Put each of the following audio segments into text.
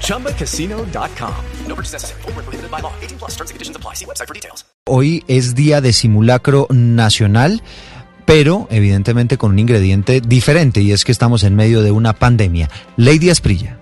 ChumbaCasino.com. No purchase necessary. Full prohibited by law. 18 plus terms and conditions apply. See website for details. Hoy es día de simulacro nacional. Pero evidentemente con un ingrediente diferente y es que estamos en medio de una pandemia. Lady Asprilla.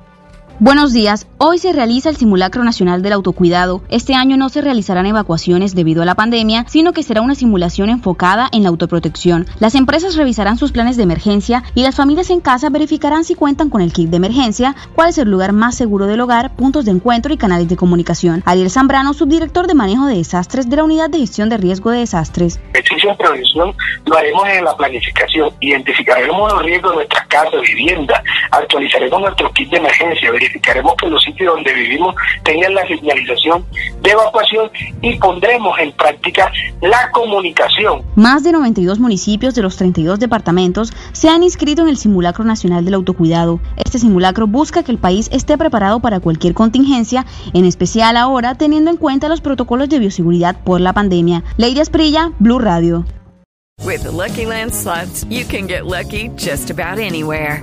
Buenos días. Hoy se realiza el simulacro nacional del autocuidado. Este año no se realizarán evacuaciones debido a la pandemia, sino que será una simulación enfocada en la autoprotección. Las empresas revisarán sus planes de emergencia y las familias en casa verificarán si cuentan con el kit de emergencia, cuál es el lugar más seguro del hogar, puntos de encuentro y canales de comunicación. Ariel Zambrano, subdirector de manejo de desastres de la Unidad de Gestión de Riesgo de Desastres. de prevención lo haremos en la planificación. Identificaremos los riesgos de nuestras casas, vivienda, actualizaremos nuestro kit de emergencia, verificaremos que los donde vivimos tengan la señalización de evacuación y pondremos en práctica la comunicación. Más de 92 municipios de los 32 departamentos se han inscrito en el Simulacro Nacional del Autocuidado. Este simulacro busca que el país esté preparado para cualquier contingencia, en especial ahora teniendo en cuenta los protocolos de bioseguridad por la pandemia. Lady Asprilla, Blue Radio. With the Lucky Land slots, you can get lucky just about anywhere.